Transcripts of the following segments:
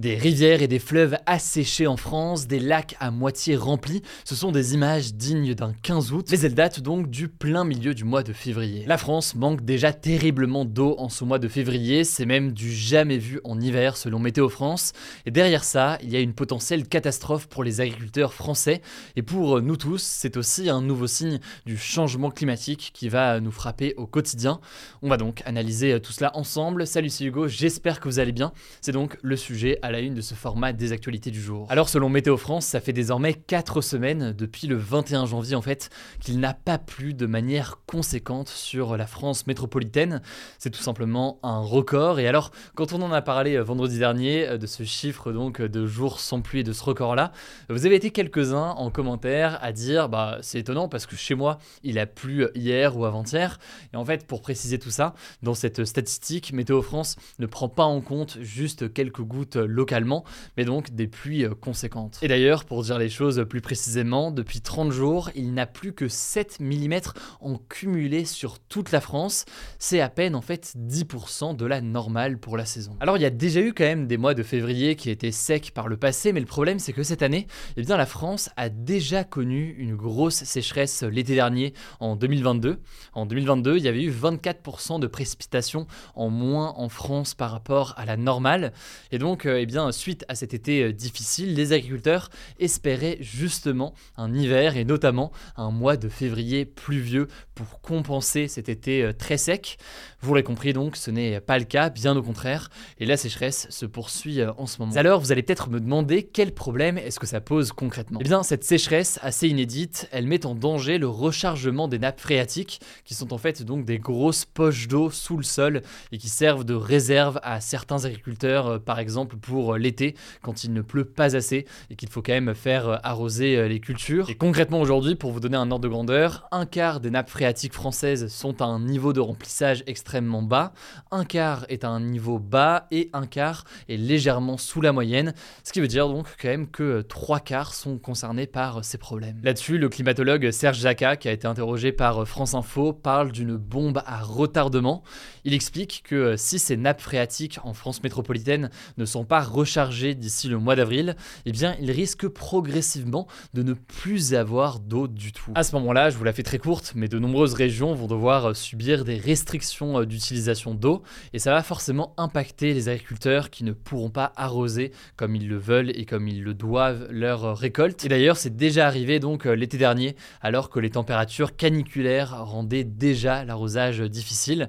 Des rivières et des fleuves asséchés en France, des lacs à moitié remplis, ce sont des images dignes d'un 15 août, mais elles datent donc du plein milieu du mois de février. La France manque déjà terriblement d'eau en ce mois de février, c'est même du jamais vu en hiver selon Météo France, et derrière ça, il y a une potentielle catastrophe pour les agriculteurs français, et pour nous tous, c'est aussi un nouveau signe du changement climatique qui va nous frapper au quotidien. On va donc analyser tout cela ensemble. Salut, c'est Hugo, j'espère que vous allez bien. C'est donc le sujet à la une de ce format des actualités du jour. Alors selon Météo France, ça fait désormais 4 semaines, depuis le 21 janvier en fait, qu'il n'a pas plu de manière conséquente sur la France métropolitaine. C'est tout simplement un record. Et alors, quand on en a parlé euh, vendredi dernier euh, de ce chiffre donc de jours sans pluie et de ce record-là, vous avez été quelques-uns en commentaire à dire bah c'est étonnant parce que chez moi il a plu hier ou avant-hier. Et en fait, pour préciser tout ça, dans cette statistique, Météo France ne prend pas en compte juste quelques gouttes localement, mais donc des pluies euh, conséquentes. Et d'ailleurs, pour dire les choses plus précisément, depuis 30 jours, il n'a plus que 7 mm en cumulé sur toute la France. C'est à peine en fait 10% de la normale pour la saison. Alors il y a déjà eu quand même des mois de février qui étaient secs par le passé, mais le problème c'est que cette année, eh bien la France a déjà connu une grosse sécheresse l'été dernier en 2022. En 2022, il y avait eu 24% de précipitations en moins en France par rapport à la normale. Et donc, euh, eh bien, suite à cet été euh, difficile, les agriculteurs espéraient justement un hiver et notamment un mois de février pluvieux pour compenser cet été euh, très sec. Vous l'avez compris donc, ce n'est pas le cas, bien au contraire, et la sécheresse se poursuit en ce moment. Alors, vous allez peut-être me demander quel problème est-ce que ça pose concrètement? Eh bien, cette sécheresse assez inédite, elle met en danger le rechargement des nappes phréatiques, qui sont en fait donc des grosses poches d'eau sous le sol et qui servent de réserve à certains agriculteurs, par exemple pour l'été quand il ne pleut pas assez et qu'il faut quand même faire arroser les cultures. Et concrètement aujourd'hui, pour vous donner un ordre de grandeur, un quart des nappes phréatiques françaises sont à un niveau de remplissage extrêmement bas, un quart est à un niveau bas et un quart est légèrement sous la moyenne, ce qui veut dire donc quand même que trois quarts sont concernés par ces problèmes. Là-dessus, le climatologue Serge Jacquat, qui a été interrogé par France Info, parle d'une bombe à retardement. Il explique que si ces nappes phréatiques en France métropolitaine ne sont pas rechargées d'ici le mois d'avril, eh bien, il risque progressivement de ne plus avoir d'eau du tout. À ce moment-là, je vous la fais très courte, mais de nombreuses régions vont devoir subir des restrictions d'utilisation d'eau, et ça va forcément impacter les agriculteurs qui ne pourront pas arroser comme ils le veulent et comme ils le doivent leur récolte. Et d'ailleurs, c'est déjà arrivé donc l'été dernier, alors que les températures caniculaires rendaient déjà l'arrosage difficile.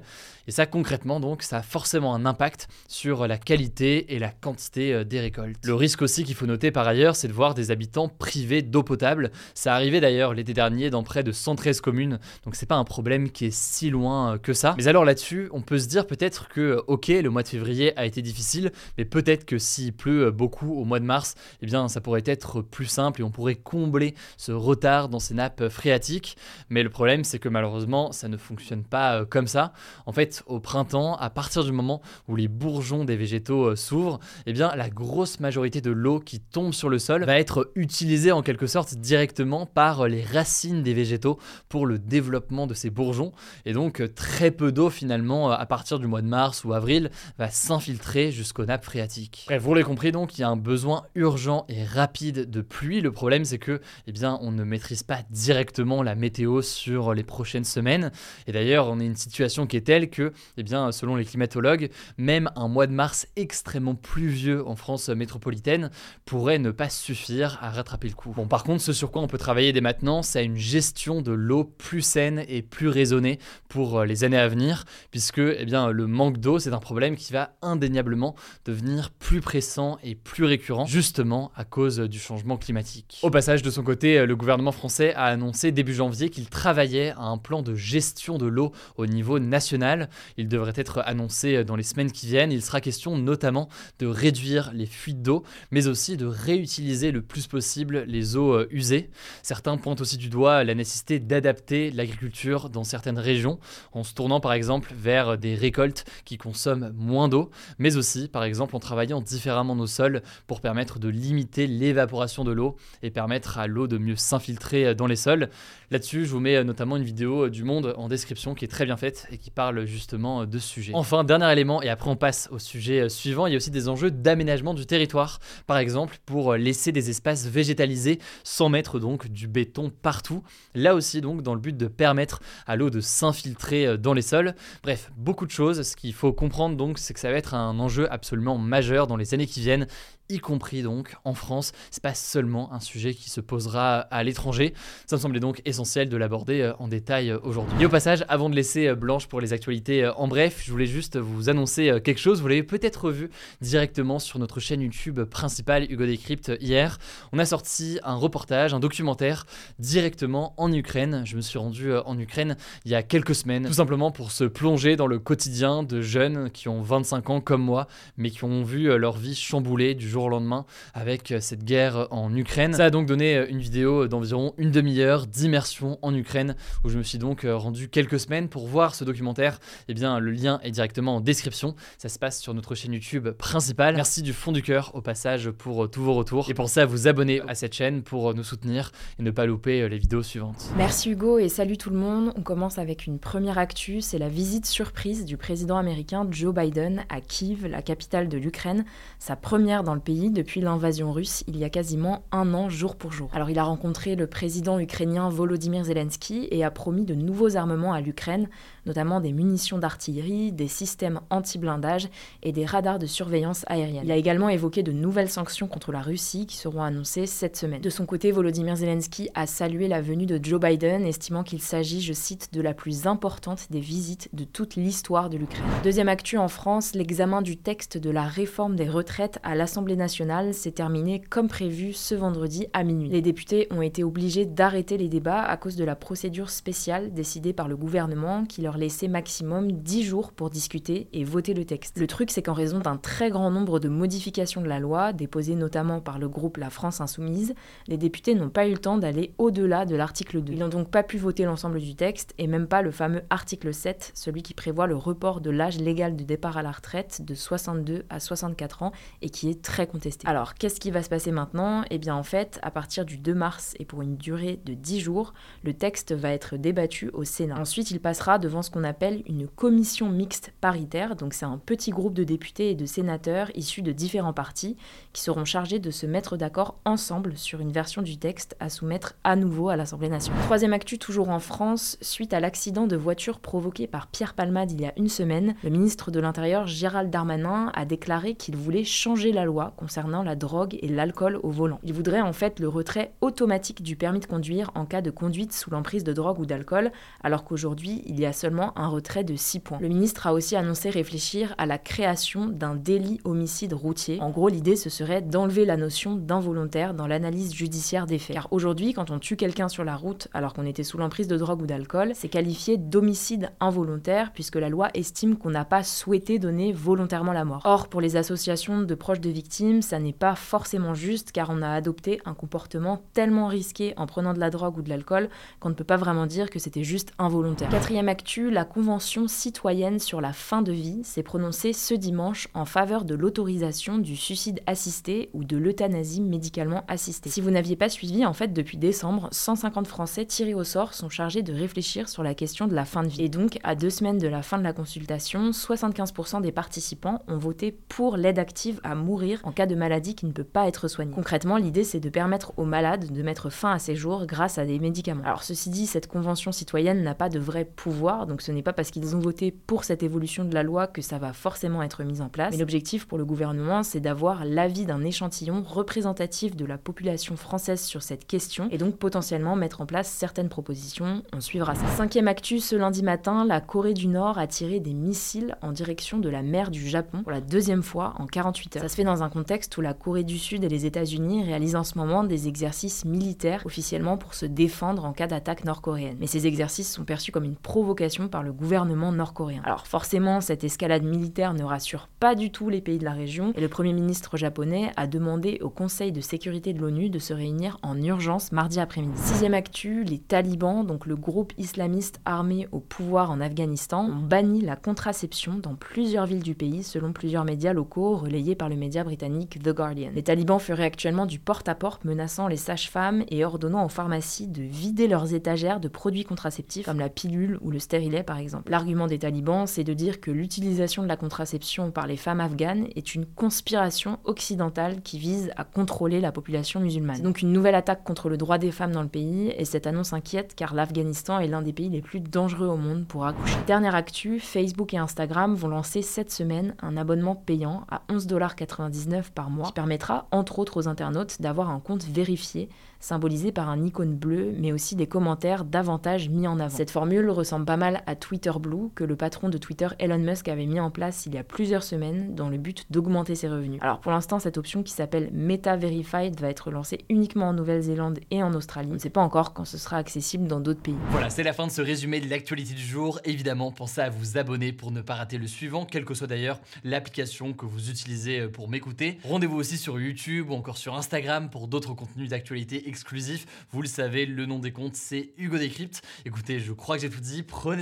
Et ça, concrètement, donc, ça a forcément un impact sur la qualité et la quantité euh, des récoltes. Le risque aussi qu'il faut noter par ailleurs, c'est de voir des habitants privés d'eau potable. Ça arrivait d'ailleurs l'été dernier dans près de 113 communes, donc c'est pas un problème qui est si loin euh, que ça. Mais alors là-dessus, on peut se dire peut-être que, ok, le mois de février a été difficile, mais peut-être que s'il pleut euh, beaucoup au mois de mars, eh bien, ça pourrait être plus simple et on pourrait combler ce retard dans ces nappes phréatiques. Mais le problème, c'est que malheureusement, ça ne fonctionne pas comme ça. En fait, au printemps, à partir du moment où les bourgeons des végétaux euh, s'ouvrent, eh bien la grosse majorité de l'eau qui tombe sur le sol va être utilisée en quelque sorte directement par les racines des végétaux pour le développement de ces bourgeons. Et donc euh, très peu d'eau finalement euh, à partir du mois de mars ou avril va s'infiltrer jusqu'aux nappes phréatiques. Vous l'avez compris donc, il y a un besoin urgent et rapide de pluie. Le problème c'est que eh bien, on ne maîtrise pas directement la météo sur les prochaines semaines. Et d'ailleurs, on est une situation qui est telle que eh bien, selon les climatologues, même un mois de mars extrêmement pluvieux en France métropolitaine pourrait ne pas suffire à rattraper le coup. Bon, par contre, ce sur quoi on peut travailler dès maintenant, c'est une gestion de l'eau plus saine et plus raisonnée pour euh, les années à venir, puisque eh le manque d'eau, c'est un problème qui va indéniablement devenir plus pressant et plus récurrent, justement à cause du changement climatique. Au passage, de son côté, le gouvernement français a annoncé début janvier qu'il travaillait à un plan de gestion de l'eau au niveau national Il devrait être annoncé dans les semaines qui viennent. Il sera question notamment de réduire les fuites d'eau, mais aussi de réutiliser le plus possible les eaux euh, usées. Certains pointent aussi du doigt la nécessité d'adapter l'agriculture dans certaines régions, en se tournant par exemple vers des récoltes qui consomment moins d'eau, mais aussi par exemple en travaillant différemment nos sols pour permettre de limiter l'évaporation de l'eau et permettre à l'eau de mieux s'infiltrer dans les sols. Là-dessus, je vous mets notamment une vidéo du Monde en description qui est très bien faite et qui parle justement de ce sujet. Enfin, dernier élément, et après on passe au sujet suivant, il y a aussi des enjeux d'aménagement du territoire. Par exemple, pour laisser des espaces végétalisés sans mettre donc du béton partout. Là aussi donc dans le but de permettre à l'eau de s'infiltrer dans les sols. Bref, beaucoup de choses. Ce qu'il faut comprendre donc, c'est que ça va être un enjeu absolument majeur dans les années qui viennent y compris donc en France. C'est pas seulement un sujet qui se posera à l'étranger. Ça me semblait donc essentiel de l'aborder euh, en détail euh, aujourd'hui. Et au passage, avant de laisser euh, Blanche pour les actualités en bref, je voulais juste vous annoncer quelque chose. Vous l'avez peut-être vu directement sur notre chaîne YouTube principale Hugo Décrypte hier. On a sorti un reportage, un documentaire directement en Ukraine. Je me suis rendu en Ukraine il y a quelques semaines, tout simplement pour se plonger dans le quotidien de jeunes qui ont 25 ans comme moi, mais qui ont vu leur vie chamboulée du jour au lendemain avec euh, cette guerre en Ukraine. Ça a donc donné euh, une vidéo d'environ une demi-heure d'immersion en Ukraine où je me suis donc euh, rendu quelques semaines pour voir ce documentaire. Eh bien, le lien est directement en description. Ça se passe sur notre chaîne YouTube principale. Merci du fond du cœur au passage pour tous vos retours et pensez à vous abonner à cette chaîne pour nous soutenir et ne pas louper les vidéos suivantes. Merci Hugo et salut tout le monde. On commence avec une première actu, c'est la visite surprise du président américain Joe Biden à Kiev, la capitale de l'Ukraine, sa première dans le pays depuis l'invasion russe il y a quasiment un an jour pour jour. Alors il a rencontré le président ukrainien Volodymyr Zelensky et a promis de nouveaux armements à l'Ukraine, notamment des munitions d'artillerie, des systèmes anti-blindage et des radars de surveillance aérienne. Il a également évoqué de nouvelles sanctions contre la Russie qui seront annoncées cette semaine. De son côté, Volodymyr Zelensky a salué la venue de Joe Biden, estimant qu'il s'agit, je cite, de la plus importante des visites de toute l'histoire de l'Ukraine. Deuxième actu en France, l'examen du texte de la réforme des retraites à l'Assemblée nationale s'est terminé comme prévu ce vendredi à minuit. Les députés ont été obligés d'arrêter les débats à cause de la procédure spéciale décidée par le gouvernement qui leur laisser maximum 10 jours pour discuter et voter le texte. Le truc, c'est qu'en raison d'un très grand nombre de modifications de la loi, déposées notamment par le groupe La France Insoumise, les députés n'ont pas eu le temps d'aller au-delà de l'article 2. Ils n'ont donc pas pu voter l'ensemble du texte et même pas le fameux article 7, celui qui prévoit le report de l'âge légal de départ à la retraite de 62 à 64 ans et qui est très contesté. Alors, qu'est-ce qui va se passer maintenant? Eh bien, en fait, à partir du 2 mars et pour une durée de 10 jours, le texte va être débattu au Sénat. Ensuite, il passera devant ce qu'on appelle une commission mixte paritaire. Donc c'est un petit groupe de députés et de sénateurs issus de différents partis qui seront chargés de se mettre d'accord ensemble sur une version du texte à soumettre à nouveau à l'Assemblée nationale. Troisième actu toujours en France, suite à l'accident de voiture provoqué par Pierre Palmade il y a une semaine, le ministre de l'Intérieur Gérald Darmanin a déclaré qu'il voulait changer la loi concernant la drogue et l'alcool au volant. Il voudrait en fait le retrait automatique du permis de conduire en cas de conduite sous l'emprise de drogue ou d'alcool, alors qu'aujourd'hui il y a seulement un retrait de 6 points. Le ministre a aussi annoncé réfléchir à la création d'un délit homicide routier. En gros, l'idée ce serait d'enlever la notion d'involontaire dans l'analyse judiciaire des faits. Car aujourd'hui, quand on tue quelqu'un sur la route alors qu'on était sous l'emprise de drogue ou d'alcool, c'est qualifié d'homicide involontaire puisque la loi estime qu'on n'a pas souhaité donner volontairement la mort. Or, pour les associations de proches de victimes, ça n'est pas forcément juste car on a adopté un comportement tellement risqué en prenant de la drogue ou de l'alcool qu'on ne peut pas vraiment dire que c'était juste involontaire. Quatrième actu, la Convention citoyenne sur la fin de vie s'est prononcée ce dimanche en faveur de l'autorisation du suicide assisté ou de l'euthanasie médicalement assistée. Si vous n'aviez pas suivi, en fait, depuis décembre, 150 Français tirés au sort sont chargés de réfléchir sur la question de la fin de vie. Et donc, à deux semaines de la fin de la consultation, 75% des participants ont voté pour l'aide active à mourir en cas de maladie qui ne peut pas être soignée. Concrètement, l'idée, c'est de permettre aux malades de mettre fin à ces jours grâce à des médicaments. Alors, ceci dit, cette convention citoyenne n'a pas de vrai pouvoir, donc ce n'est pas parce qu'ils ont voté pour cette évolution de la loi que ça va forcément être mis en place. Mais l'objectif pour le gouvernement, c'est d'avoir l'avis d'un échantillon représentatif de la population française sur cette question et donc potentiellement mettre en place certaines propositions. On suivra ça. Cinquième actu, ce lundi matin, la Corée du Nord a tiré des missiles en direction de la mer du Japon pour la deuxième fois en 48 heures. Ça se fait dans un contexte où la Corée du Sud et les États-Unis réalisent en ce moment des exercices militaires officiellement pour se défendre en cas d'attaque nord-coréenne. Mais ces exercices sont perçus comme une provocation par le gouvernement nord-coréen. Alors forcément, cette escalade militaire ne rassure pas du tout les pays de la région et le Premier ministre japonais a demandé au Conseil de sécurité de l'ONU de se réunir en urgence mardi après-midi. Sixième actu, les talibans, donc le groupe islamiste armé au pouvoir en Afghanistan, ont banni la contraception dans plusieurs villes du pays selon plusieurs médias locaux relayés par le média britannique The Guardian. Les talibans feraient actuellement du porte-à-porte menaçant les sages-femmes et ordonnant aux pharmacies de vider leurs étagères de produits contraceptifs comme la pilule ou le stérilet par exemple. L'argument des talibans, c'est de dire que l'utilisation de la contraception par les femmes afghanes est une conspiration occidentale qui vise à contrôler la population musulmane. Donc une nouvelle attaque contre le droit des femmes dans le pays et cette annonce inquiète car l'Afghanistan est l'un des pays les plus dangereux au monde pour accoucher. Dernière actu, Facebook et Instagram vont lancer cette semaine un abonnement payant à 11,99$ par mois qui permettra entre autres aux internautes d'avoir un compte vérifié symbolisé par un icône bleu mais aussi des commentaires davantage mis en avant. Cette formule ressemble pas mal à Twitter Blue que le patron de Twitter Elon Musk avait mis en place il y a plusieurs semaines dans le but d'augmenter ses revenus. Alors pour l'instant cette option qui s'appelle Meta Verified va être lancée uniquement en Nouvelle-Zélande et en Australie. On ne sait pas encore quand ce sera accessible dans d'autres pays. Voilà, c'est la fin de ce résumé de l'actualité du jour. Évidemment, pensez à vous abonner pour ne pas rater le suivant, quelle que soit d'ailleurs l'application que vous utilisez euh, pour m'écouter. Rendez-vous aussi sur YouTube ou encore sur Instagram pour d'autres contenus d'actualité exclusifs. Vous le savez, le nom des comptes c'est Hugo Décrypte. Écoutez, je crois que j'ai tout dit. Prenez